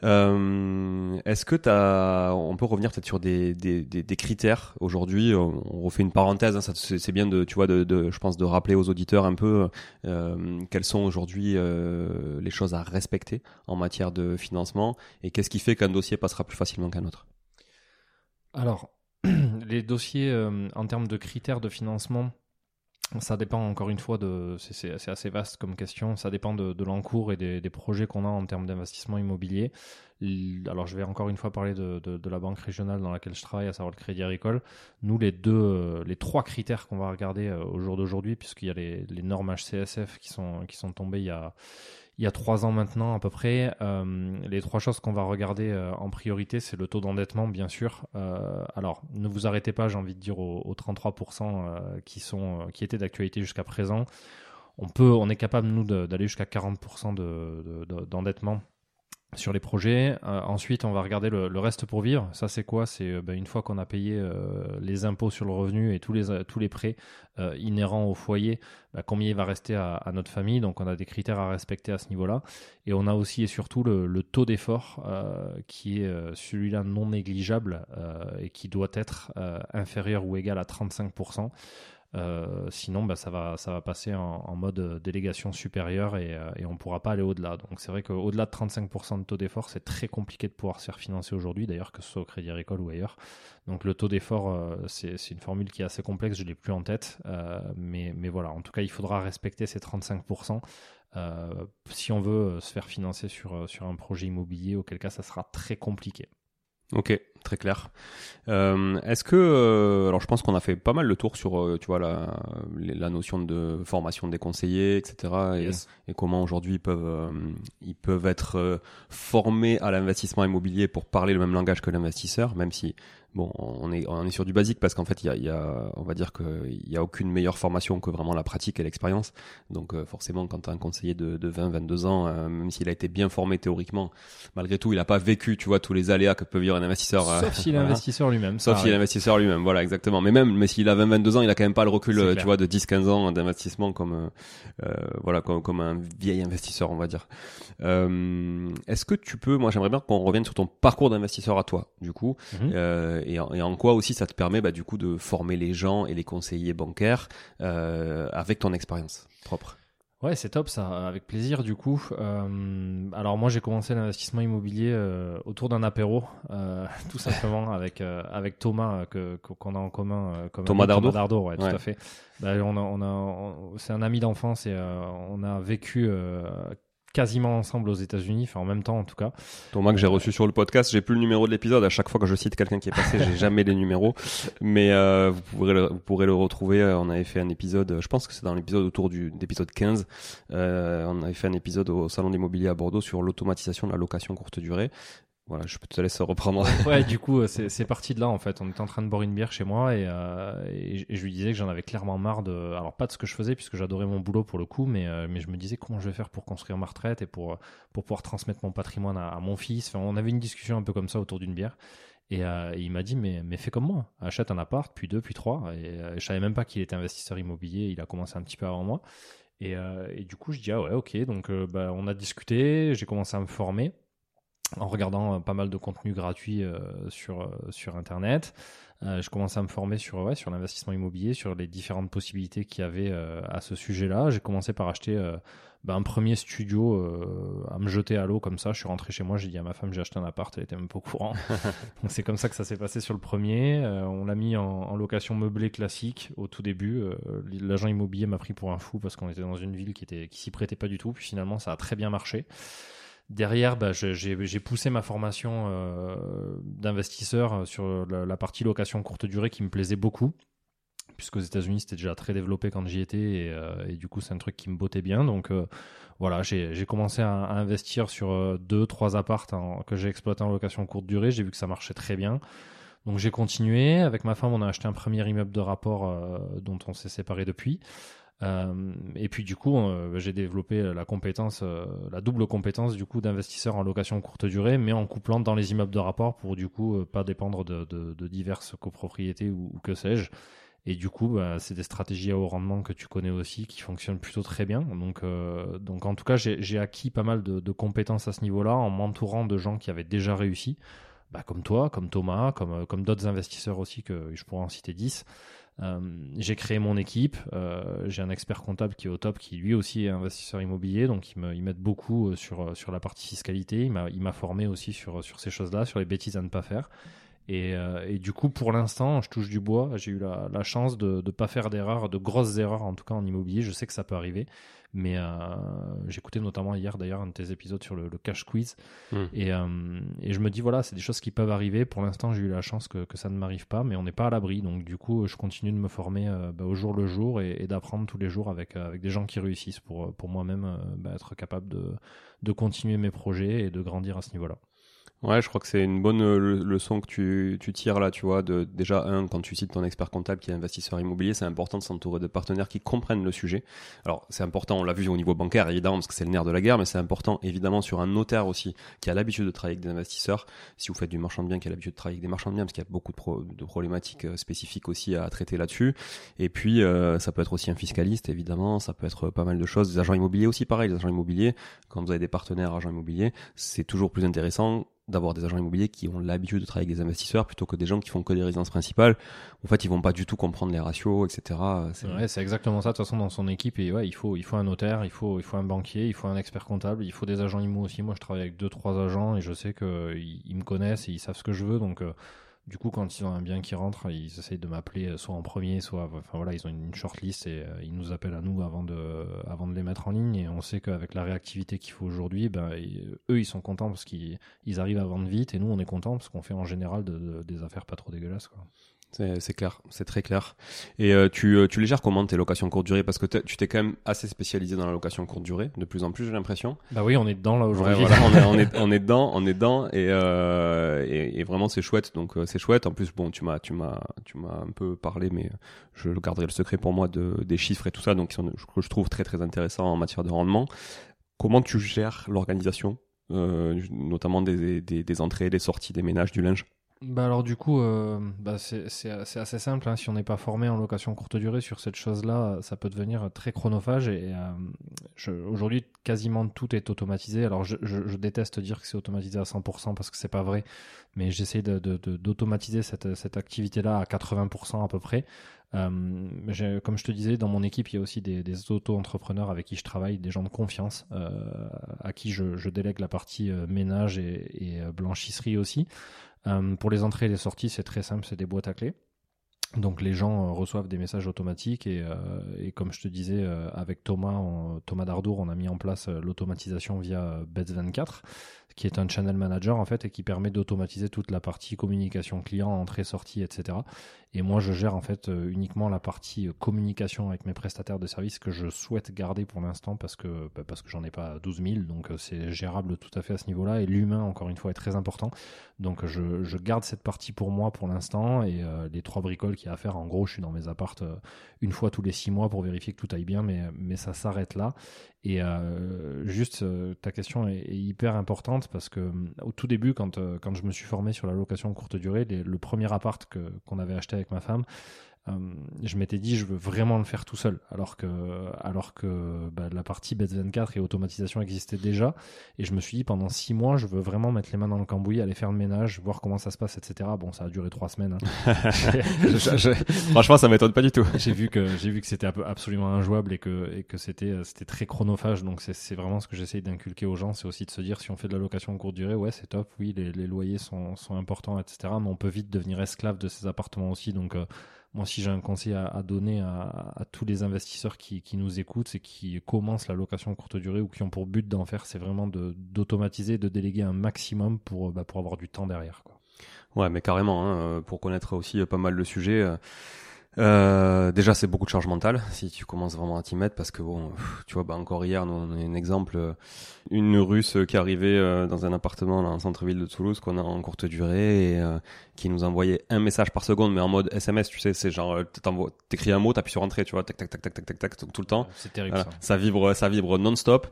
Euh, Est-ce que as, on peut revenir peut-être sur des, des, critères aujourd'hui on, refait une parenthèse, hein, c'est bien de, tu vois, de, je pense de rappeler aux auditeurs un peu euh, quelles sont aujourd'hui euh, les choses à respecter en matière de financement et qu'est-ce qui fait qu'un dossier passera plus facilement qu'un autre? Alors, les dossiers euh, en termes de critères de financement, ça dépend encore une fois de, c'est assez vaste comme question. Ça dépend de, l'encours et des, projets qu'on a en termes d'investissement immobilier. Alors je vais encore une fois parler de, la banque régionale dans laquelle je travaille, à savoir le Crédit Agricole. Nous, les deux, euh, les trois critères qu'on va regarder euh, au jour d'aujourd'hui, puisqu'il y a les, les normes HCSF qui sont qui sont tombées il y a il y a trois ans maintenant à peu près. Euh, les trois choses qu'on va regarder euh, en priorité, c'est le taux d'endettement, bien sûr. Euh, alors, ne vous arrêtez pas, j'ai envie de dire, aux, aux 33% qui, sont, qui étaient d'actualité jusqu'à présent. On, peut, on est capable, nous, d'aller jusqu'à 40% d'endettement. De, sur les projets. Euh, ensuite, on va regarder le, reste pour vivre. Ça, c'est quoi? C'est euh, ben, une fois qu'on a payé euh, les impôts sur le revenu et tous les, prêts inhérents au foyer, ben, combien il va rester à, notre famille? Donc, on a des critères à respecter à ce niveau-là. Et on a aussi et surtout le taux d'effort qui est celui-là non négligeable et qui doit être inférieur ou égal à 35%. Euh, sinon, bah, ça, va, passer en, mode euh, délégation supérieure et, euh, on ne pourra pas aller au-delà. Donc c'est vrai qu'au-delà de 35% de taux d'effort, c'est très compliqué de pouvoir se faire financer aujourd'hui, d'ailleurs que ce soit au Crédit Agricole ou ailleurs. Donc le taux d'effort, c'est une formule qui est assez complexe, je ne l'ai plus en tête. mais, voilà, en tout cas, il faudra respecter ces 35%. si on veut se faire financer sur un projet immobilier, auquel cas ça sera très compliqué. Ok, très clair. Euh, Est-ce que, euh, alors je pense qu'on a fait pas mal le tour sur, euh, tu vois, la, la notion de formation des conseillers, etc. Et, et comment aujourd'hui ils peuvent, euh, ils peuvent être formés à l'investissement immobilier pour parler le même langage que l'investisseur, même si Bon, on est, on est sur du basique parce qu'en fait, il y a, y a, on va dire qu'il n'y a aucune meilleure formation que vraiment la pratique et l'expérience. Donc, euh, forcément, quand tu as un conseiller de, de 20, 22 ans, euh, même s'il a été bien formé théoriquement, malgré tout, il n'a pas vécu, tu vois, tous les aléas que peut vivre un investisseur. Euh, Sauf s'il est investisseur lui-même. Sauf s'il est investisseur lui-même, voilà, exactement. Mais même, mais s'il a 20, 22 ans, il a quand même pas le recul, tu vois, de 10, 15 ans d'investissement comme, voilà, comme, comme un vieil investisseur, on va dire. Est-ce que tu peux, moi, j'aimerais bien qu'on revienne sur ton parcours d'investisseur à toi, du coup. Mhm et, en, et, en, quoi aussi ça te permet bah, du coup de former les gens et les conseillers bancaires euh, avec ton expérience propre Ouais, c'est top ça, avec plaisir du coup. Euh, alors moi j'ai commencé l'investissement immobilier euh, autour d'un apéro, euh, tout simplement avec avec Thomas que qu'on a en commun. Comme Thomas Dardo. Thomas Dardo, ouais, tout à fait. Bah, on a, on a, c'est un ami d'enfance et on a vécu quasiment ensemble aux États-Unis, enfin en même temps en tout cas. Thomas que j'ai reçu sur le podcast, j'ai plus le numéro de l'épisode. À chaque fois que je cite quelqu'un qui est passé, j'ai jamais les numéros, mais euh, vous pourrez le, vous pourrez le retrouver. Euh, on avait fait un épisode, je pense que c'est dans l'épisode autour du d'épisode 15. Euh, on avait fait un épisode au salon d'immobilier à Bordeaux sur l'automatisation de la location courte durée. Voilà, je peux te laisser reprendre. ouais, du coup, c'est parti de là en fait. On était en train de boire une bière chez moi et, euh, et, je lui disais que j'en avais clairement marre de. Alors, pas de ce que je faisais puisque j'adorais mon boulot pour le coup, mais, euh, mais je me disais comment je vais faire pour construire ma retraite et pour, pour pouvoir transmettre mon patrimoine à, mon fils. Enfin, on avait une discussion un peu comme ça autour d'une bière. Et, euh, il m'a dit mais, mais fais comme moi, achète un appart, puis deux, puis trois. Et je savais même pas qu'il était investisseur immobilier, il a commencé un petit peu avant moi. Et, et du coup je dis ah ouais ok, donc bah, on a discuté, j'ai commencé à me former en regardant euh, pas mal de contenu gratuit euh, sur, euh, sur Internet. je commençais à me former sur, ouais, sur l'investissement immobilier, sur les différentes possibilités qu'il y avait à ce sujet-là. J'ai commencé par acheter bah, un premier studio à me jeter à l'eau comme ça. Je suis rentré chez moi, j'ai dit à ma femme j'ai acheté un appart, elle était même pas au courant. Donc c'est comme ça que ça s'est passé sur le premier. on l'a mis en, en, location meublée classique au tout début. L'agent immobilier m'a pris pour un fou parce qu'on était dans une ville qui était qui s'y prêtait pas du tout. Puis finalement ça a très bien marché. Derrière, bah, j'ai poussé ma formation euh, d'investisseur sur la, partie location courte durée qui me plaisait beaucoup, puisque aux États-Unis c'était déjà très développé quand j'y étais et, euh, du coup c'est un truc qui me bottait bien. Donc euh, voilà, j'ai commencé à, investir sur deux, trois apparts que j'ai exploité en location courte durée. J'ai vu que ça marchait très bien. Donc j'ai continué. Avec ma femme, on a acheté un premier immeuble de rapport dont on s'est séparé depuis. Euh, et puis du coup, euh, j'ai développé la compétence, euh, la double compétence du coup d'investisseur en location courte durée, mais en couplant dans les immeubles de rapport pour du coup pas dépendre de, diverses copropriétés ou, que sais-je. Et du coup, bah, c'est des stratégies à haut rendement que tu connais aussi, qui fonctionnent plutôt très bien. Donc, en tout cas, j'ai acquis pas mal de, de compétences à ce niveau-là en m'entourant de gens qui avaient déjà réussi, bah, comme toi, comme Thomas, comme, comme d'autres investisseurs aussi, que je pourrais en citer 10. Euh, j'ai créé mon équipe. Euh, j'ai un expert comptable qui est au top, qui lui aussi est investisseur immobilier, donc il m'aide beaucoup euh, sur, sur la partie fiscalité. Il m'a formé aussi sur, sur ces choses-là, sur les bêtises à ne pas faire. Et, et, du coup, pour l'instant, je touche du bois. J'ai eu la, la, chance de ne pas faire d'erreurs, de grosses erreurs en tout cas en immobilier. Je sais que ça peut arriver, mais euh, j'écoutais notamment hier d'ailleurs un de tes épisodes sur le, cash quiz. Hmm. Et, euh, et, je me dis, voilà, c'est des choses qui peuvent arriver. Pour l'instant, j'ai eu la chance que, que ça ne m'arrive pas, mais on n'est pas à l'abri. Donc du coup, je continue de me former euh, bah, au jour le jour et, d'apprendre tous les jours avec, avec des gens qui réussissent pour, pour moi-même bah, être capable de, de continuer mes projets et de grandir à ce niveau-là. Ouais, je crois que c'est une bonne euh, leçon que tu, tu tires là, tu vois. De, déjà, un, quand tu cites ton expert comptable qui est investisseur immobilier, c'est important de s'entourer de partenaires qui comprennent le sujet. Alors, c'est important, on l'a vu au niveau bancaire, évidemment, parce que c'est le nerf de la guerre, mais c'est important, évidemment, sur un notaire aussi, qui a l'habitude de travailler avec des investisseurs. Si vous faites du marchand de biens, qui a l'habitude de travailler avec des marchands de biens, parce qu'il y a beaucoup de, problématiques euh, spécifiques aussi à traiter là-dessus. Et puis, euh, ça peut être aussi un fiscaliste, évidemment, ça peut être pas mal de choses. Des agents immobiliers aussi, pareil, les agents immobiliers, quand vous avez des partenaires agents immobiliers, c'est toujours plus intéressant d'avoir des agents immobiliers qui ont l'habitude de travailler avec des investisseurs plutôt que des gens qui font que des résidences principales. En fait, ils vont pas du tout comprendre les ratios, etc. C'est exactement ça. De toute façon, dans son équipe, et ouais, il faut, il faut un notaire, il faut, il faut un banquier, il faut un expert comptable, il faut des agents immo aussi. Moi, je travaille avec deux, trois agents et je sais qu'ils ils me connaissent et ils savent ce que je veux. Donc, euh, du coup, quand ils ont un bien qui rentre, ils essayent de m'appeler euh, soit en premier, soit, enfin voilà, ils ont une shortlist et euh, ils nous appellent à nous avant de, les mettre en ligne. Et on sait qu'avec la réactivité qu'il faut aujourd'hui, ben, eux, ils sont contents parce qu'ils arrivent à vendre vite et nous, on est contents parce qu'on fait en général des affaires pas trop dégueulasses. C'est clair, c'est très clair. Et euh, tu, euh, tu les gères comment tes locations courte durée? Parce que tu t'es quand même assez spécialisé dans la location courte durée, de plus en plus j'ai l'impression. Bah oui, on est dedans là aujourd'hui. voilà, on, est, on, est, on est dedans, on est dedans et, euh, et, et, vraiment c'est chouette. Donc c'est chouette. En plus, bon, tu m'as tu m'as tu m'as un peu parlé, mais je garderai le secret pour moi de, des chiffres et tout ça, donc sont, je, je trouve très très intéressant en matière de rendement. Comment tu gères l'organisation, notamment des, des, des entrées, des sorties, des ménages, du linge? Bah alors du coup, euh, bah c'est assez simple. Hein. Si on n'est pas formé en location courte durée sur cette chose-là, ça peut devenir très chronophage. Et euh, aujourd'hui, quasiment tout est automatisé. Alors je, déteste dire que c'est automatisé à 100% parce que c'est pas vrai, mais j'essaie d'automatiser cette activité-là à 80% à peu près. Euh, comme je te disais, dans mon équipe, il y a aussi des, auto-entrepreneurs avec qui je travaille, des gens de confiance, euh, à qui je, délègue la partie euh, ménage et, blanchisserie aussi. Pour les entrées et les sorties, c'est très simple, c'est des boîtes à clés. Donc les gens reçoivent des messages automatiques et, comme je te disais avec Thomas, Thomas Dardour, on a mis en place l'automatisation via Bets24 qui est un channel manager en fait et qui permet d'automatiser toute la partie communication client, entrée, sortie, etc. Et moi, je gère en fait euh, uniquement la partie euh, communication avec mes prestataires de services que je souhaite garder pour l'instant parce que bah, parce que j'en ai pas 12 000, donc euh, c'est gérable tout à fait à ce niveau-là. Et l'humain, encore une fois, est très important. Donc je, je garde cette partie pour moi pour l'instant et les trois bricoles qu'il y a à faire. En gros, je suis dans mes appartes une fois tous les six mois pour vérifier que tout aille bien, mais mais ça s'arrête là. Et juste, ta question est, hyper importante parce que au tout début, quand, quand je me suis formé sur la location courte durée, le premier appart que qu'on avait acheté avec ma femme, euh, je m'étais dit je veux vraiment le faire tout seul alors que alors que bah, la partie Bet24 et automatisation existait déjà. Et je me suis dit pendant six mois je veux vraiment mettre les mains dans le cambouis aller faire le ménage voir comment ça se passe etc bon ça a duré trois semaines hein. franchement ça m'étonne pas du tout. J'ai vu que j'ai vu que c'était absolument injouable et que et que c'était c'était très chronophage. Donc c'est vraiment ce que j'essaye d'inculquer aux gens. C'est aussi de se dire si on fait de la location courte durée ouais c'est top. Oui les, les loyers sont sont importants etc mais on peut vite devenir esclave de ces appartements aussi. Donc euh, moi, si j'ai un conseil à, donner à, tous les investisseurs qui, nous écoutent et qui commencent la location courte durée ou qui ont pour but d'en faire, c'est vraiment d'automatiser, de, déléguer un maximum pour, bah, pour avoir du temps derrière. Ouais, mais carrément, hein, euh, pour connaître aussi pas mal le sujet. Euh, euh, déjà, c'est beaucoup de charge mentale si tu commences vraiment à t'y mettre parce que bon, tu vois, bah encore hier, nous, on a un exemple, euh, une Russe qui arrivait euh, dans un appartement dans le centre-ville de Toulouse qu'on a en courte durée et euh, qui nous envoyait un message par seconde, mais en mode SMS, tu sais, c'est genre, t'écris un mot, t'appuies sur entrée, tu vois, tac tac tac tac tac tac tac tout le temps. C'est terrible. Ça. ça. vibre, ça vibre non-stop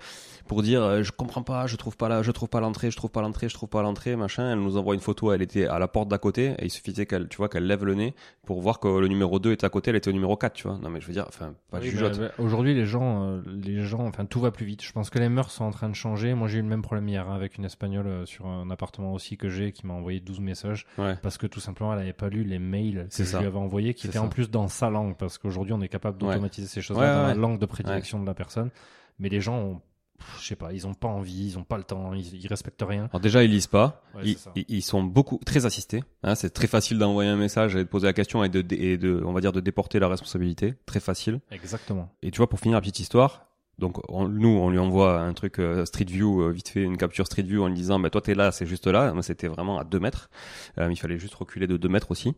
pour dire, je comprends pas, je trouve pas là, je trouve pas l'entrée, je trouve pas l'entrée, je trouve pas l'entrée, machin. Elle nous envoie une photo, elle était à la porte d'à côté et il suffisait qu'elle, tu vois, qu'elle lève le nez pour voir que le numéro 2 était à côté, elle était au numéro 4, tu vois. Non mais je veux dire, enfin, pas oui, bah, bah, Aujourd'hui, les gens, les gens, enfin, tout va plus vite. Je pense que les mœurs sont en train de changer. Moi, j'ai eu le même problème hier hein, avec une espagnole euh, sur un appartement aussi que j'ai qui m'a envoyé 12 messages parce que tout simplement elle n'avait pas lu les mails que je lui avais envoyés qui étaient en plus dans sa langue parce qu'aujourd'hui on est capable d'automatiser ces choses-là dans la langue de prédilection de la personne. Mais les gens ont je sais pas, ils ont pas envie, ils ont pas le temps, ils, respectent rien. Alors déjà, ils lisent pas. ils, sont beaucoup très assistés. Hein, c'est très facile d'envoyer un message et de poser la question et de, et de, on va dire, de déporter la responsabilité. Très facile. Exactement. Et tu vois, pour finir la petite histoire, donc nous, on lui envoie un truc euh, Street View, euh, vite fait une capture Street View en lui disant, bah toi t'es là, c'est juste là. C'était vraiment à 2 mètres. Euh, il fallait juste reculer de 2 mètres aussi.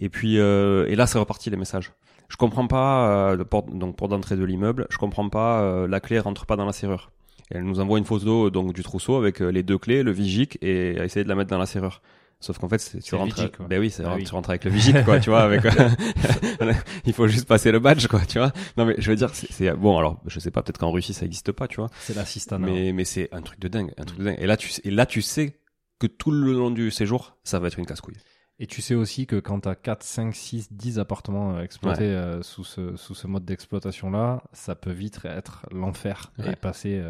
Et puis et là c'est reparti les messages. Je comprends pas donc pour d'entrée de l'immeuble, je comprends pas la clé rentre pas dans la serrure. elle nous envoie une photo donc du trousseau avec les deux clés, le Vigic et essayer de la mettre dans la serrure. Sauf qu'en fait, tu rentres, ben oui, c'est bah tu rentres avec le vigile, quoi, tu vois, avec, il faut juste passer le badge, quoi, tu vois. Non, mais je veux dire, c'est, bon, alors, je sais pas, peut-être qu'en Russie, ça existe pas, tu vois. C'est l'assistant. Mais, mais c'est un truc de dingue, un truc de dingue. Et là, tu, et là, tu sais que tout le long du séjour, ça va être une casse-couille. Et tu sais aussi que quand tu as 4, 5, 6, 10 appartements euh, exploités euh, sous, ce, sous ce mode d'exploitation-là, ça peut vite être l'enfer et passer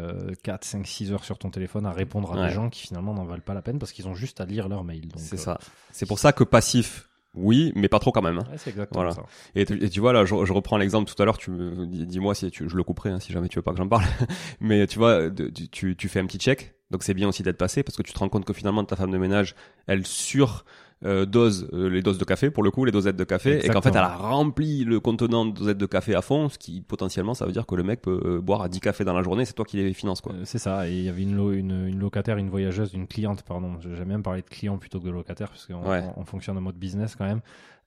4, 5, 6 heures sur ton téléphone à répondre à des gens qui finalement n'en valent pas la peine parce qu'ils ont juste à lire leur mail. C'est euh, ça. C'est pour ça que passif, oui, mais pas trop quand même. Hein. Ouais, c'est exactement voilà. ça. Et, tu vois là, je, reprends l'exemple tout à l'heure. Tu me dis-moi si tu, je le couperai hein, si jamais tu veux pas que j'en parle. mais tu vois, tu, tu fais un petit check. Donc c'est bien aussi d'être passé parce que tu te rends compte que finalement ta femme de ménage, elle sur euh, dose euh, les doses de café pour le coup les dosettes de café et qu'en fait elle a rempli le contenant de dosettes de café à fond ce qui potentiellement ça veut dire que le mec peut euh, boire à 10 cafés dans la journée c'est toi qui les finances quoi. C'est ça et il y avait une, une, une, locataire une voyageuse une cliente pardon j'aime même parler de client plutôt que de locataire parce qu'on on, fonctionne en mode business quand même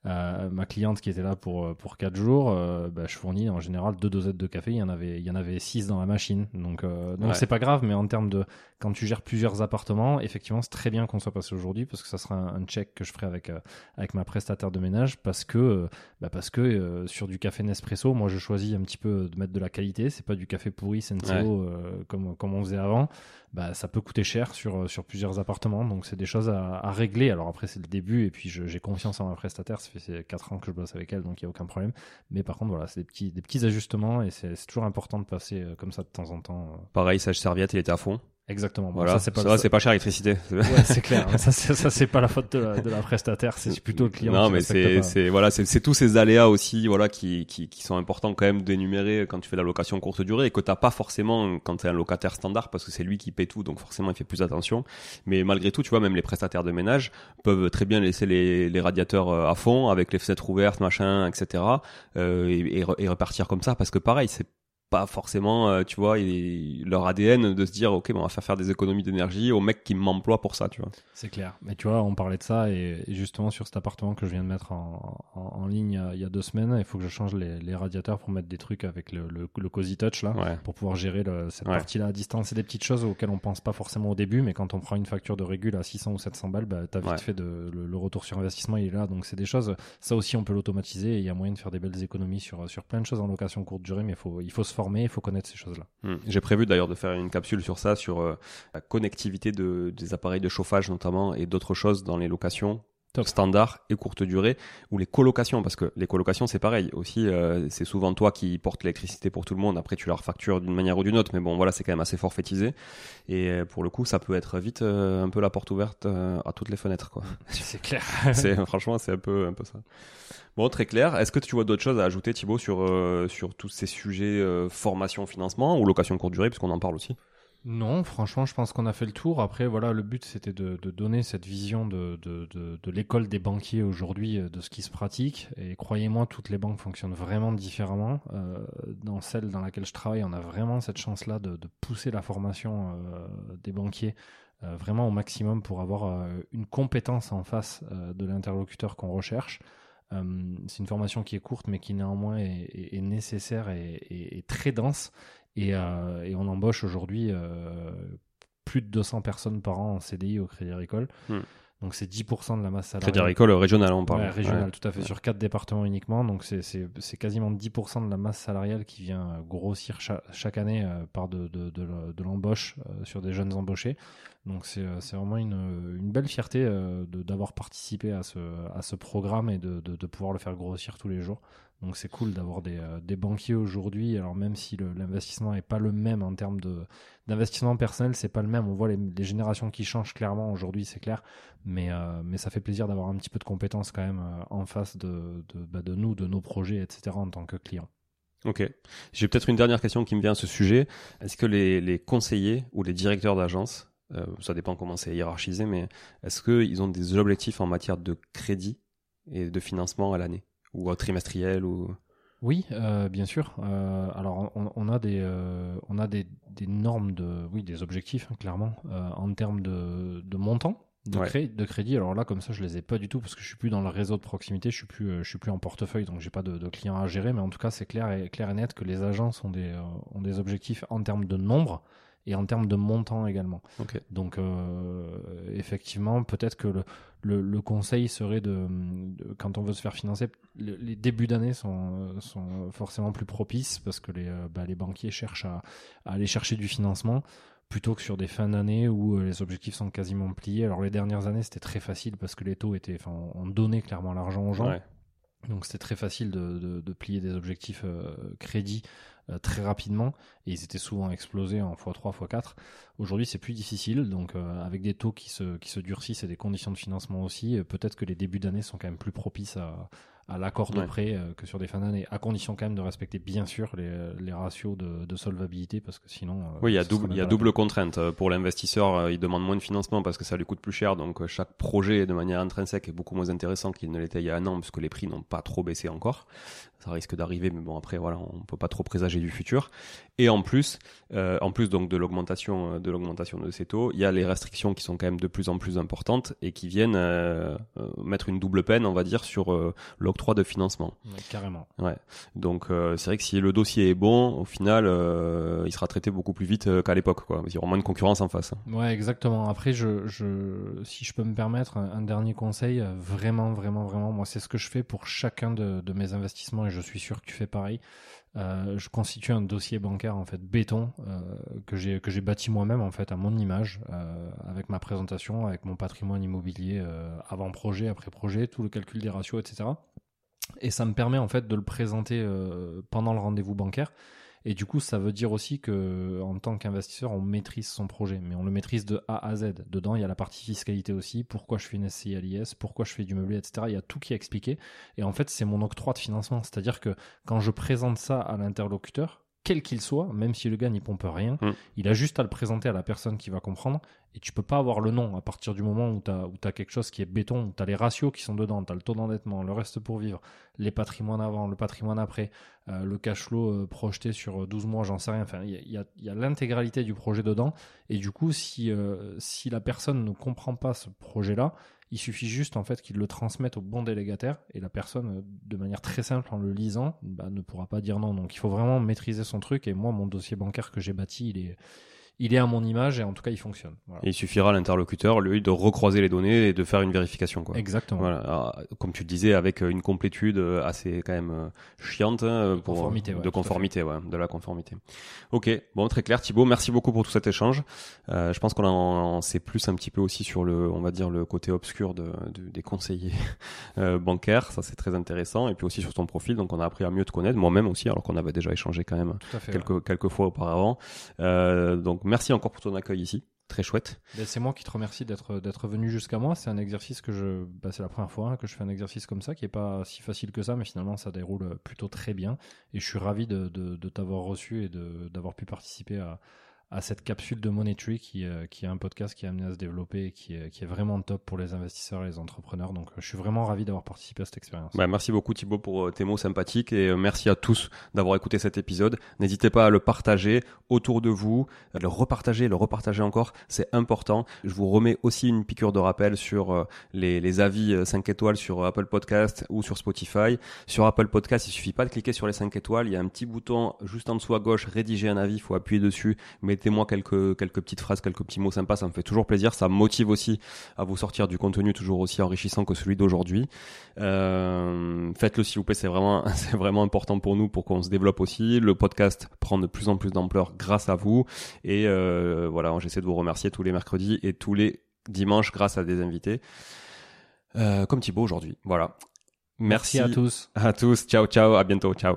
euh, ma cliente qui était là pour euh, pour quatre jours, euh, bah, je fournis en général deux dosettes de café. Il y en avait il y en avait six dans la machine, donc donc c'est pas grave. Mais en termes de quand tu gères plusieurs appartements, effectivement c'est très bien qu'on soit passé aujourd'hui parce que ça sera un, check que je ferai avec avec ma prestataire de ménage parce que bah parce que sur du café Nespresso, moi je choisis un petit peu de mettre de la qualité. C'est pas du café pourri Senseo comme comme on faisait avant bah, ça peut coûter cher sur, euh, sur plusieurs appartements. Donc, c'est des choses à, régler. Alors, après, c'est le début. Et puis, j'ai confiance en ma prestataire. Ça fait 4 ans que je bosse avec elle, donc il n'y a aucun problème. Mais par contre, voilà, c'est des petits, des petits ajustements. Et c'est toujours important de passer euh, comme ça de temps en temps. Euh. Pareil, sage serviette, il était à fond. Exactement. Bon, Voilà, ça c'est pas ça pas cher l'électricité. Ouais, c'est clair. ça c'est ça c'est pas la faute de la, de la prestataire, c'est plutôt le client. Non, qui mais c'est voilà, c'est tous ces aléas aussi, voilà, qui qui qui sont importants quand même d'énumérer quand tu fais la location courte durée et que t'as pas forcément quand t'es un locataire standard parce que c'est lui qui paie tout, donc forcément il fait plus attention. Mais malgré tout, tu vois, même les prestataires de ménage peuvent très bien laisser les les radiateurs euh, à fond avec les fenêtres ouvertes, machin, etc. euh, et, et repartir comme ça parce que pareil, c'est pas forcément, euh, tu vois, leur ADN de se dire, ok, bon, on va faire faire des économies d'énergie au mec qui m'emploie pour ça, tu vois. C'est clair. Mais tu vois, on parlait de ça et, et justement sur cet appartement que je viens de mettre en, en, en ligne euh, il y a deux semaines, il faut que je change les, les radiateurs pour mettre des trucs avec le, le, le Cozy Touch là. Ouais. Pour pouvoir gérer le- cette Ouais. partie-là à distance, c'est des petites choses auxquelles on pense pas forcément au début, mais quand on prend une facture de régule à 600 ou 700 balles, bah, t'as vite Ouais. fait de, le, le retour sur investissement, il est là. Donc c'est des choses, ça aussi on peut l'automatiser et il y a moyen de faire des belles économies sur, sur plein de choses en location courte durée, mais il faut, il faut se former, il faut connaître ces choses-là. Hmm. J'ai prévu d'ailleurs de faire une capsule sur ça, sur euh, la connectivité de, des appareils de chauffage notamment et d'autres choses dans les locations Top. standard et courte durée ou les colocations parce que les colocations c'est pareil. Aussi euh, c'est souvent toi qui portes l'électricité pour tout le monde. Après tu leur factures d'une manière ou d'une autre mais bon voilà c'est quand même assez forfaitisé. Et euh, pour le coup ça peut être vite euh, un peu la porte ouverte euh, à toutes les fenêtres quoi. C'est clair. c'est franchement c'est un peu un peu ça. Bon très clair. Est-ce que tu vois d'autres choses à ajouter Thibaut sur euh, sur tous ces sujets euh, formation financement ou location courte durée puisqu'on en parle aussi? Non, franchement, je pense qu'on a fait le tour. Après, voilà, le but, c'était de, donner cette vision de, de, de, l'école des banquiers aujourd'hui, euh, de ce qui se pratique. Et croyez-moi, toutes les banques fonctionnent vraiment différemment. Euh, dans celle dans laquelle je travaille, on a vraiment cette chance-là de, pousser la formation euh, des banquiers vraiment au maximum pour avoir une compétence en face de l'interlocuteur qu'on recherche. C'est une formation qui est courte, mais qui néanmoins est, nécessaire et très dense. Et, euh, et on embauche aujourd'hui euh, plus de 200 personnes par an en CDI au Crédit Agricole. Hmm. Donc c'est 10% de la masse salariale. Crédit Agricole régional on parle Ouais, régional, Ouais. tout à fait, sur quatre départements uniquement. Donc c'est- quasiment 10% de la masse salariale qui vient euh, grossir cha- chaque année euh, par de, de, de, le- de l'embauche sur des jeunes embauchés. Donc c'est euh, vraiment une, belle fierté euh, d'avoir participé à ce, programme et de, pouvoir le faire grossir tous les jours. Donc c'est cool d'avoir des, euh, banquiers aujourd'hui. Alors même si l'investissement n'est pas le même en termes d'investissement personnel, c'est pas le même. On voit les, générations qui changent clairement aujourd'hui, c'est clair. Mais ça fait plaisir d'avoir un petit peu de compétences quand même en face bah, de nous, de nos projets, etc. En tant que client. Ok. J'ai peut-être une dernière question qui me vient à ce sujet. Est-ce que les, conseillers ou les directeurs d'agence, euh, ça dépend comment c'est hiérarchisé, mais est-ce qu'ils ont des objectifs en matière de crédit et de financement à l'année ou au trimestriel ou? Oui, euh, bien sûr. Euh, alors, on, on a des, on a des, des normes de, oui, des objectifs hein, clairement en termes de, de montant de, Ouais. cré- de crédit. Alors là, comme ça, je les ai pas du tout parce que je suis plus dans le réseau de proximité, je suis plus, euh, je suis plus en portefeuille, donc j'ai pas de, de clients à gérer. Mais en tout cas, c'est clair et clair et net que les agences ont des, euh, ont des objectifs en termes de nombre et en termes de montant également. Donc euh, effectivement, peut-être que le, le, le conseil serait de, de- quand on veut se faire financer, le- les débuts d'année sont, sont forcément plus propices parce que les, bah, les banquiers cherchent à, à aller chercher du financement plutôt que sur des fins d'année où euh, les objectifs sont quasiment pliés. Alors les dernières années, c'était très facile parce que les taux étaient, enfin, on donnait clairement l'argent aux gens. Ouais. Donc c'était très facile de, de, de plier des objectifs euh, crédits euh, très rapidement et ils étaient souvent explosés en x3, x4. Aujourd'hui c'est plus difficile, donc euh, avec des taux qui se, qui se durcissent et des conditions de financement aussi, peut-être que les débuts d'année sont quand même plus propices à, à l'accord de Ouais. prêt euh, que sur des fins d'année, à condition quand même de respecter bien sûr les, les ratios de, de solvabilité parce que sinon... euh, Oui, il y a double, il y a double contrainte. Euh, Pour l'investisseur, euh, il demande moins de financement parce que ça lui coûte plus cher. Donc chaque projet, de manière intrinsèque, est beaucoup moins intéressant qu'il ne l'était il y a un an puisque les prix n'ont pas trop baissé encore. Ça risque d'arriver, mais bon après voilà, on peut pas trop présager du futur. Et en plus, en plus donc de l'augmentation de l'augmentation de ces taux, il y a les restrictions qui sont quand même de plus en plus importantes et qui viennent mettre une double peine, on va dire, sur euh, l'octroi de financement. Ouais, carrément. Donc euh, c'est vrai que si le dossier est bon, au final, euh, il sera traité beaucoup plus vite euh, qu'à l'époque. Quoi. Il y aura moins de concurrence en face. Ouais, exactement. Après, je, je, si je peux me permettre un, un dernier conseil, vraiment, vraiment, vraiment, moi, c'est ce que je fais pour chacun de, de mes investissements et je suis sûr que tu fais pareil. Euh, je constitue un dossier bancaire en fait béton euh, que j'ai que j'ai bâti moi-même en fait à mon image euh, avec ma présentation, avec mon patrimoine immobilier avant projet, après projet, tout le calcul des ratios, etc. Et ça me permet en fait de le présenter euh, pendant le rendez-vous bancaire Et du coup, ça veut dire aussi que en tant qu'investisseur, on maîtrise son projet, mais on le maîtrise de A à Z. Dedans, il y a la partie fiscalité aussi, pourquoi je fais une SCI pourquoi je fais du meublé, etc. Il y a tout qui est expliqué. Et en fait, c'est mon octroi de financement. C'est-à-dire que quand je présente ça à l'interlocuteur, quel qu'il soit, même si le gars n'y pompe rien, Mm. il a juste à le présenter à la personne qui va comprendre. Et tu peux pas avoir le nom à partir du moment où tu as, quelque chose qui est béton, où tu as les ratios qui sont dedans, tu as le taux d'endettement, le reste pour vivre, les patrimoines avant, le patrimoine après, euh, le cash flow euh, projeté sur 12 mois, j'en sais rien. Enfin, il y a, a- l'intégralité du projet dedans. Et du coup, si, euh, si la personne ne comprend pas ce projet-là, il suffit juste en fait qu'il le transmette au bon délégataire et la personne, euh, de manière très simple en le lisant, bah, ne pourra pas dire non. Donc il faut vraiment maîtriser son truc. Et moi, mon dossier bancaire que j'ai bâti, il est, il est à mon image et en tout cas, il fonctionne. Voilà. Et il suffira à l'interlocuteur, lui, de recroiser les données et de faire une vérification. Quoi. Exactement. Voilà, Alors, comme tu le disais, avec euh, une complétude euh, assez quand même euh, chiante hein, pour, conformité, ouais, de conformité, ouais, de la conformité. Ok, bon, très clair, Thibaut. Merci beaucoup pour tout cet échange. Euh, je pense qu'on en, en sait plus un petit peu aussi sur le, on va dire le côté obscur de, de- des conseillers euh, bancaires. Ça, c'est très intéressant. Et puis aussi sur ton profil, donc on a appris à mieux te connaître, moi-même aussi, alors qu'on avait déjà échangé quand même fait. quelques ouais. quelques fois auparavant. Euh, donc merci encore pour ton accueil ici. Très chouette. Ben, c'est moi qui te remercie d'être d'être venu jusqu'à moi. C'est un exercice que je, bah, c'est la première fois que je fais un exercice comme ça, qui est pas si facile que ça, mais finalement ça déroule plutôt très bien. Et je suis ravi de, de, de t'avoir reçu et d'avoir pu participer à, à cette capsule de Money Tree qui, euh, qui est un podcast qui est amené à se développer et qui est, qui est vraiment top pour les investisseurs et les entrepreneurs. Donc euh, je suis vraiment ravi d'avoir participé à cette expérience. Bah, merci beaucoup Thibaut pour euh, tes mots sympathiques et euh, merci à tous d'avoir écouté cet épisode. N'hésitez pas à le partager autour de vous, à le repartager, le repartager encore, c'est important. Je vous remets aussi une piqûre de rappel sur euh, les, les avis euh, 5 étoiles sur Apple Podcast ou sur Spotify. Sur Apple Podcast, il suffit pas de cliquer sur les 5 étoiles, il y a un petit bouton juste en dessous à gauche, rédiger un avis, il faut appuyer dessus, mettez-moi quelques, quelques petites phrases, quelques petits mots sympas, ça me fait toujours plaisir, ça me motive aussi à vous sortir du contenu toujours aussi enrichissant que celui d'aujourd'hui. Euh, Faites-le s'il vous plaît, c'est vraiment, c'est vraiment important pour nous pour qu'on se développe aussi. Le podcast prend de plus en plus d'ampleur grâce à vous. Et euh, voilà, j'essaie de vous remercier tous les mercredis et tous les dimanches grâce à des invités. Euh, comme Thibaut aujourd'hui. Voilà. Merci, à tous. À tous. Ciao, ciao. À bientôt. Ciao.